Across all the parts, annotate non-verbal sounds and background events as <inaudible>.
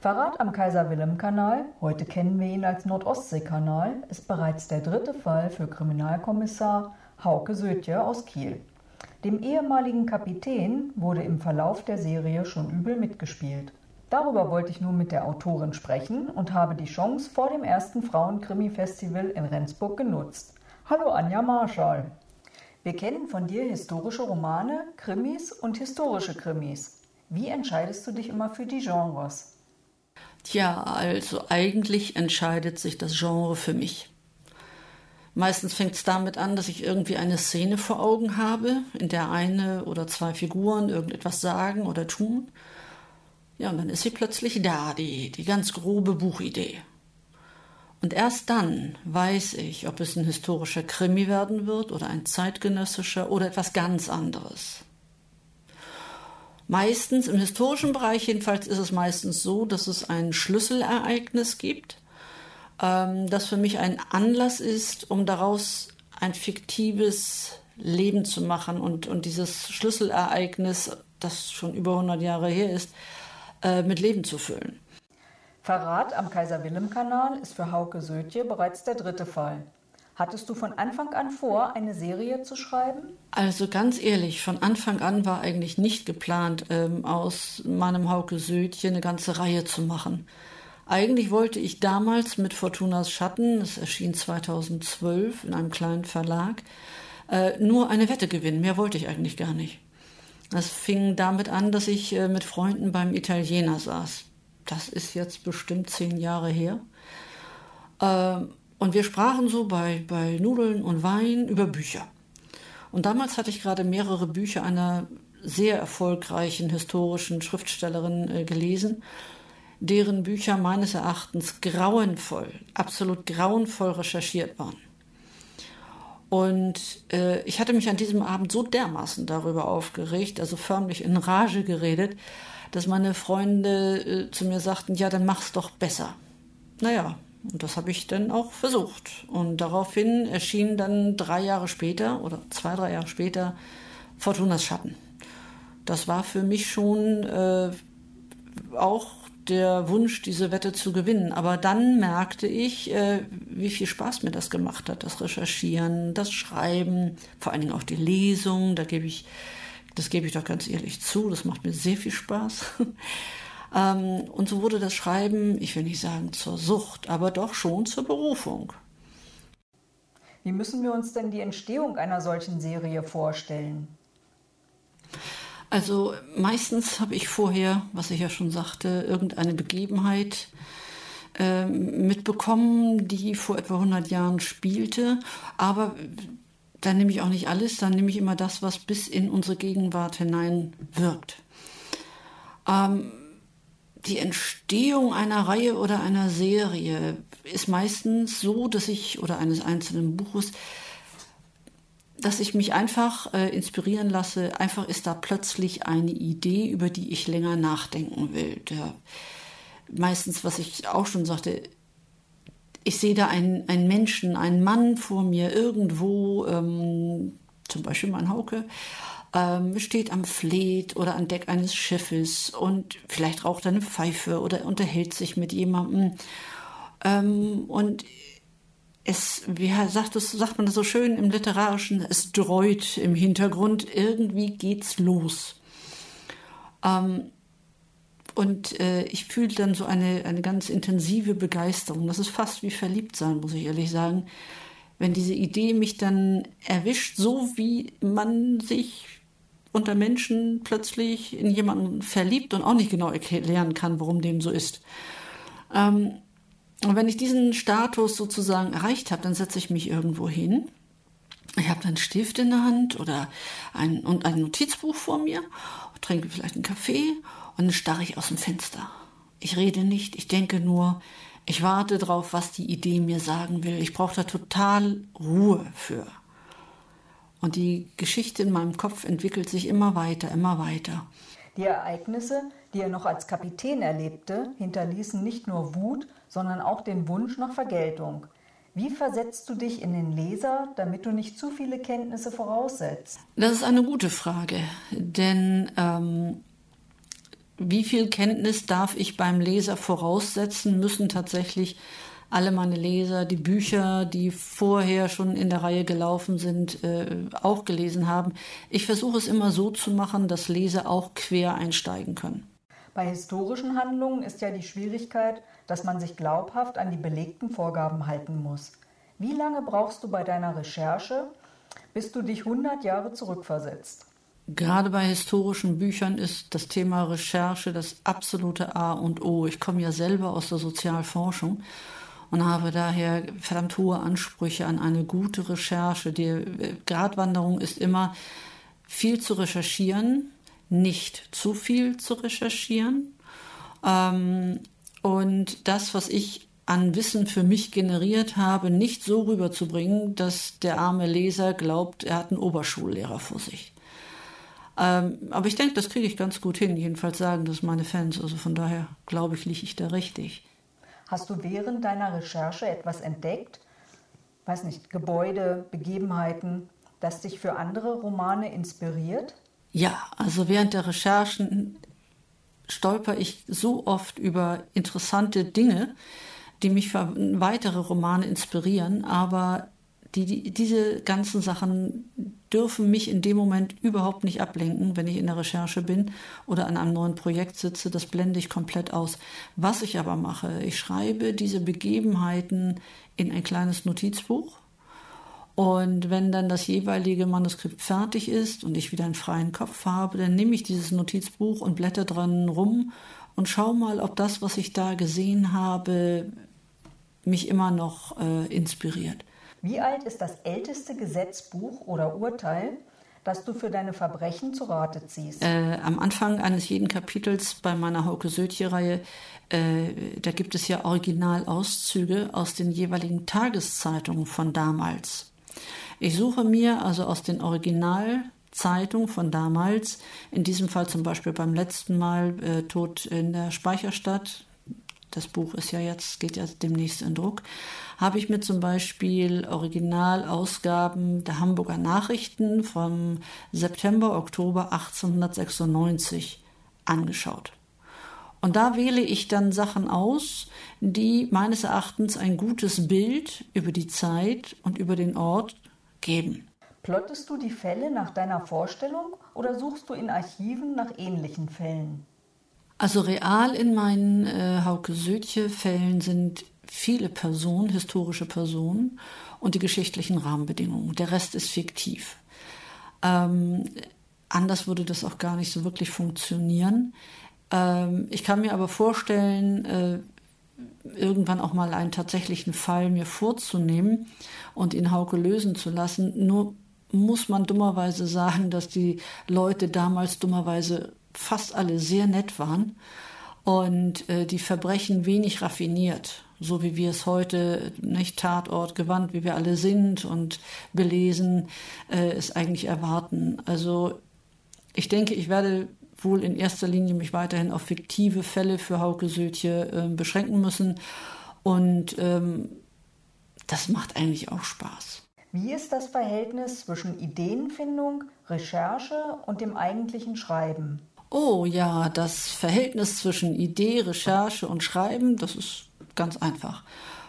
Verrat am Kaiser-Wilhelm-Kanal, heute kennen wir ihn als Nordostsee-Kanal, ist bereits der dritte Fall für Kriminalkommissar Hauke Sötje aus Kiel. Dem ehemaligen Kapitän wurde im Verlauf der Serie schon übel mitgespielt. Darüber wollte ich nun mit der Autorin sprechen und habe die Chance vor dem ersten Frauenkrimi-Festival in Rendsburg genutzt. Hallo Anja Marschall. Wir kennen von dir historische Romane, Krimis und historische Krimis. Wie entscheidest du dich immer für die Genres? Tja, also eigentlich entscheidet sich das Genre für mich. Meistens fängt es damit an, dass ich irgendwie eine Szene vor Augen habe, in der eine oder zwei Figuren irgendetwas sagen oder tun. Ja, und dann ist sie plötzlich da, die, die ganz grobe Buchidee. Und erst dann weiß ich, ob es ein historischer Krimi werden wird oder ein zeitgenössischer oder etwas ganz anderes. Meistens im historischen Bereich jedenfalls ist es meistens so, dass es ein Schlüsselereignis gibt, ähm, das für mich ein Anlass ist, um daraus ein fiktives Leben zu machen und, und dieses Schlüsselereignis, das schon über 100 Jahre her ist, äh, mit Leben zu füllen. Verrat am Kaiser-Wilhelm-Kanal ist für Hauke Sötje bereits der dritte Fall. Hattest du von Anfang an vor, eine Serie zu schreiben? Also ganz ehrlich, von Anfang an war eigentlich nicht geplant, ähm, aus meinem Hauke Södchen eine ganze Reihe zu machen. Eigentlich wollte ich damals mit Fortunas Schatten, das erschien 2012 in einem kleinen Verlag, äh, nur eine Wette gewinnen. Mehr wollte ich eigentlich gar nicht. Das fing damit an, dass ich äh, mit Freunden beim Italiener saß. Das ist jetzt bestimmt zehn Jahre her. Ähm, und wir sprachen so bei, bei Nudeln und Wein über Bücher. Und damals hatte ich gerade mehrere Bücher einer sehr erfolgreichen historischen Schriftstellerin äh, gelesen, deren Bücher meines Erachtens grauenvoll, absolut grauenvoll recherchiert waren. Und äh, ich hatte mich an diesem Abend so dermaßen darüber aufgeregt, also förmlich in Rage geredet, dass meine Freunde äh, zu mir sagten, ja, dann mach's doch besser. Naja, und das habe ich dann auch versucht. Und daraufhin erschien dann drei Jahre später oder zwei, drei Jahre später Fortunas Schatten. Das war für mich schon äh, auch der Wunsch, diese Wette zu gewinnen. Aber dann merkte ich, äh, wie viel Spaß mir das gemacht hat, das Recherchieren, das Schreiben, vor allen Dingen auch die Lesung. Da gebe ich, das gebe ich doch ganz ehrlich zu, das macht mir sehr viel Spaß. <laughs> Ähm, und so wurde das Schreiben, ich will nicht sagen zur Sucht, aber doch schon zur Berufung. Wie müssen wir uns denn die Entstehung einer solchen Serie vorstellen? Also meistens habe ich vorher, was ich ja schon sagte, irgendeine Begebenheit äh, mitbekommen, die vor etwa 100 Jahren spielte. Aber dann nehme ich auch nicht alles, dann nehme ich immer das, was bis in unsere Gegenwart hinein wirkt. Ähm, die Entstehung einer Reihe oder einer Serie ist meistens so, dass ich, oder eines einzelnen Buches, dass ich mich einfach äh, inspirieren lasse. Einfach ist da plötzlich eine Idee, über die ich länger nachdenken will. Der, meistens, was ich auch schon sagte, ich sehe da einen, einen Menschen, einen Mann vor mir irgendwo, ähm, zum Beispiel mein Hauke, ähm, steht am Fleet oder an Deck eines Schiffes und vielleicht raucht er eine Pfeife oder unterhält sich mit jemandem. Ähm, und es, wie sagt, das, sagt man das so schön im Literarischen, es dreut im Hintergrund, irgendwie geht's los. Ähm, und äh, ich fühle dann so eine, eine ganz intensive Begeisterung. Das ist fast wie verliebt sein, muss ich ehrlich sagen. Wenn diese Idee mich dann erwischt, so wie man sich unter Menschen plötzlich in jemanden verliebt und auch nicht genau erklären kann, warum dem so ist. Ähm, und wenn ich diesen Status sozusagen erreicht habe, dann setze ich mich irgendwo hin. Ich habe dann einen Stift in der Hand oder ein, und ein Notizbuch vor mir, trinke vielleicht einen Kaffee und dann starre ich aus dem Fenster. Ich rede nicht, ich denke nur, ich warte darauf, was die Idee mir sagen will. Ich brauche da total Ruhe für. Und die Geschichte in meinem Kopf entwickelt sich immer weiter, immer weiter. Die Ereignisse, die er noch als Kapitän erlebte, hinterließen nicht nur Wut, sondern auch den Wunsch nach Vergeltung. Wie versetzt du dich in den Leser, damit du nicht zu viele Kenntnisse voraussetzt? Das ist eine gute Frage, denn ähm, wie viel Kenntnis darf ich beim Leser voraussetzen? Müssen tatsächlich alle meine Leser die Bücher, die vorher schon in der Reihe gelaufen sind, äh, auch gelesen haben. Ich versuche es immer so zu machen, dass Leser auch quer einsteigen können. Bei historischen Handlungen ist ja die Schwierigkeit, dass man sich glaubhaft an die belegten Vorgaben halten muss. Wie lange brauchst du bei deiner Recherche, bis du dich 100 Jahre zurückversetzt? Gerade bei historischen Büchern ist das Thema Recherche das absolute A und O. Ich komme ja selber aus der Sozialforschung und habe daher verdammt hohe Ansprüche an eine gute Recherche. Die äh, Gratwanderung ist immer viel zu recherchieren, nicht zu viel zu recherchieren. Ähm, und das, was ich an Wissen für mich generiert habe, nicht so rüberzubringen, dass der arme Leser glaubt, er hat einen Oberschullehrer vor sich. Ähm, aber ich denke, das kriege ich ganz gut hin. Jedenfalls sagen das meine Fans. Also von daher glaube ich, liege ich da richtig. Hast du während deiner Recherche etwas entdeckt? Weiß nicht, Gebäude, Begebenheiten, das dich für andere Romane inspiriert? Ja, also während der Recherchen stolper ich so oft über interessante Dinge, die mich für weitere Romane inspirieren, aber die, die, diese ganzen Sachen dürfen mich in dem Moment überhaupt nicht ablenken, wenn ich in der Recherche bin oder an einem neuen Projekt sitze. Das blende ich komplett aus. Was ich aber mache, ich schreibe diese Begebenheiten in ein kleines Notizbuch. Und wenn dann das jeweilige Manuskript fertig ist und ich wieder einen freien Kopf habe, dann nehme ich dieses Notizbuch und blätter dran rum und schaue mal, ob das, was ich da gesehen habe, mich immer noch äh, inspiriert. Wie alt ist das älteste Gesetzbuch oder Urteil, das du für deine Verbrechen zu Rate ziehst? Äh, am Anfang eines jeden Kapitels bei meiner Hauke Södje-Reihe, äh, da gibt es ja Originalauszüge aus den jeweiligen Tageszeitungen von damals. Ich suche mir also aus den Originalzeitungen von damals, in diesem Fall zum Beispiel beim letzten Mal äh, Tod in der Speicherstadt, das Buch ist ja jetzt, geht ja demnächst in Druck, habe ich mir zum Beispiel Originalausgaben der Hamburger Nachrichten vom September, Oktober 1896 angeschaut. Und da wähle ich dann Sachen aus, die meines Erachtens ein gutes Bild über die Zeit und über den Ort geben. Plottest du die Fälle nach deiner Vorstellung oder suchst du in Archiven nach ähnlichen Fällen? Also real in meinen äh, Hauke Södje-Fällen sind viele Personen, historische Personen und die geschichtlichen Rahmenbedingungen. Der Rest ist fiktiv. Ähm, anders würde das auch gar nicht so wirklich funktionieren. Ähm, ich kann mir aber vorstellen, äh, irgendwann auch mal einen tatsächlichen Fall mir vorzunehmen und ihn Hauke lösen zu lassen. Nur muss man dummerweise sagen, dass die Leute damals dummerweise fast alle sehr nett waren und äh, die Verbrechen wenig raffiniert, so wie wir es heute nicht Tatort gewandt, wie wir alle sind und belesen, äh, es eigentlich erwarten. Also ich denke, ich werde wohl in erster Linie mich weiterhin auf fiktive Fälle für Hauke Södje äh, beschränken müssen und ähm, das macht eigentlich auch Spaß. Wie ist das Verhältnis zwischen Ideenfindung, Recherche und dem eigentlichen Schreiben? Oh ja, das Verhältnis zwischen Idee, Recherche und Schreiben, das ist ganz einfach.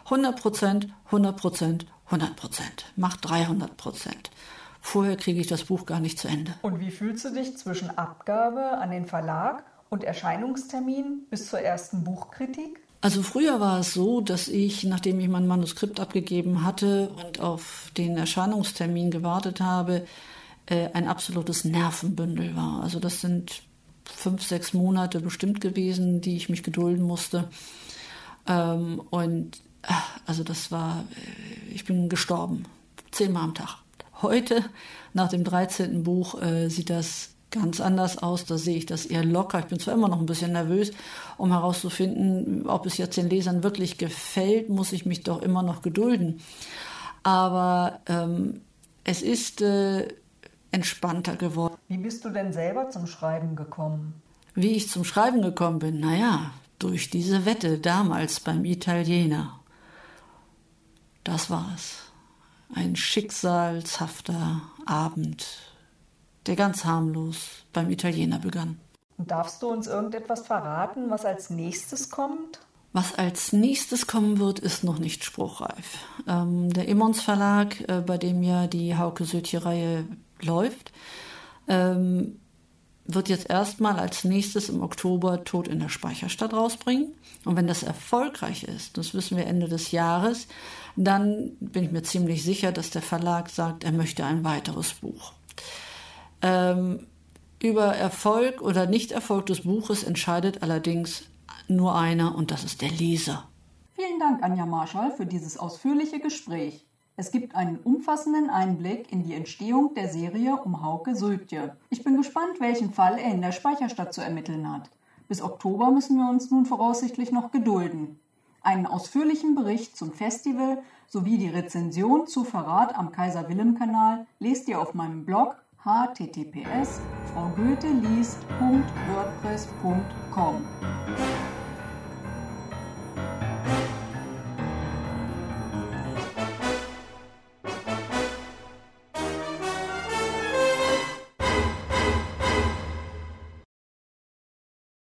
100 Prozent, 100 Prozent, 100 Prozent. Macht 300 Prozent. Vorher kriege ich das Buch gar nicht zu Ende. Und wie fühlst du dich zwischen Abgabe an den Verlag und Erscheinungstermin bis zur ersten Buchkritik? Also früher war es so, dass ich, nachdem ich mein Manuskript abgegeben hatte und auf den Erscheinungstermin gewartet habe, äh, ein absolutes Nervenbündel war. Also das sind fünf, sechs Monate bestimmt gewesen, die ich mich gedulden musste. Ähm, und also das war, äh, ich bin gestorben, zehnmal am Tag. Heute, nach dem 13. Buch, äh, sieht das ganz anders aus. Da sehe ich das eher locker. Ich bin zwar immer noch ein bisschen nervös, um herauszufinden, ob es jetzt den Lesern wirklich gefällt, muss ich mich doch immer noch gedulden. Aber ähm, es ist äh, entspannter geworden. Wie bist du denn selber zum Schreiben gekommen? Wie ich zum Schreiben gekommen bin? Naja, durch diese Wette damals beim Italiener. Das war's. Ein schicksalshafter Abend, der ganz harmlos beim Italiener begann. Und darfst du uns irgendetwas verraten, was als nächstes kommt? Was als nächstes kommen wird, ist noch nicht spruchreif. Ähm, der Immons Verlag, äh, bei dem ja die Hauke Sötje-Reihe läuft, ähm, wird jetzt erstmal als nächstes im Oktober Tod in der Speicherstadt rausbringen. Und wenn das erfolgreich ist, das wissen wir Ende des Jahres, dann bin ich mir ziemlich sicher, dass der Verlag sagt, er möchte ein weiteres Buch. Ähm, über Erfolg oder Nichterfolg des Buches entscheidet allerdings nur einer und das ist der Leser. Vielen Dank, Anja Marschall, für dieses ausführliche Gespräch. Es gibt einen umfassenden Einblick in die Entstehung der Serie um Hauke Sültje. Ich bin gespannt, welchen Fall er in der Speicherstadt zu ermitteln hat. Bis Oktober müssen wir uns nun voraussichtlich noch gedulden. Einen ausführlichen Bericht zum Festival sowie die Rezension zu Verrat am Kaiser-Wilhelm-Kanal lest ihr auf meinem Blog https fraugoetheliest.wordpress.com.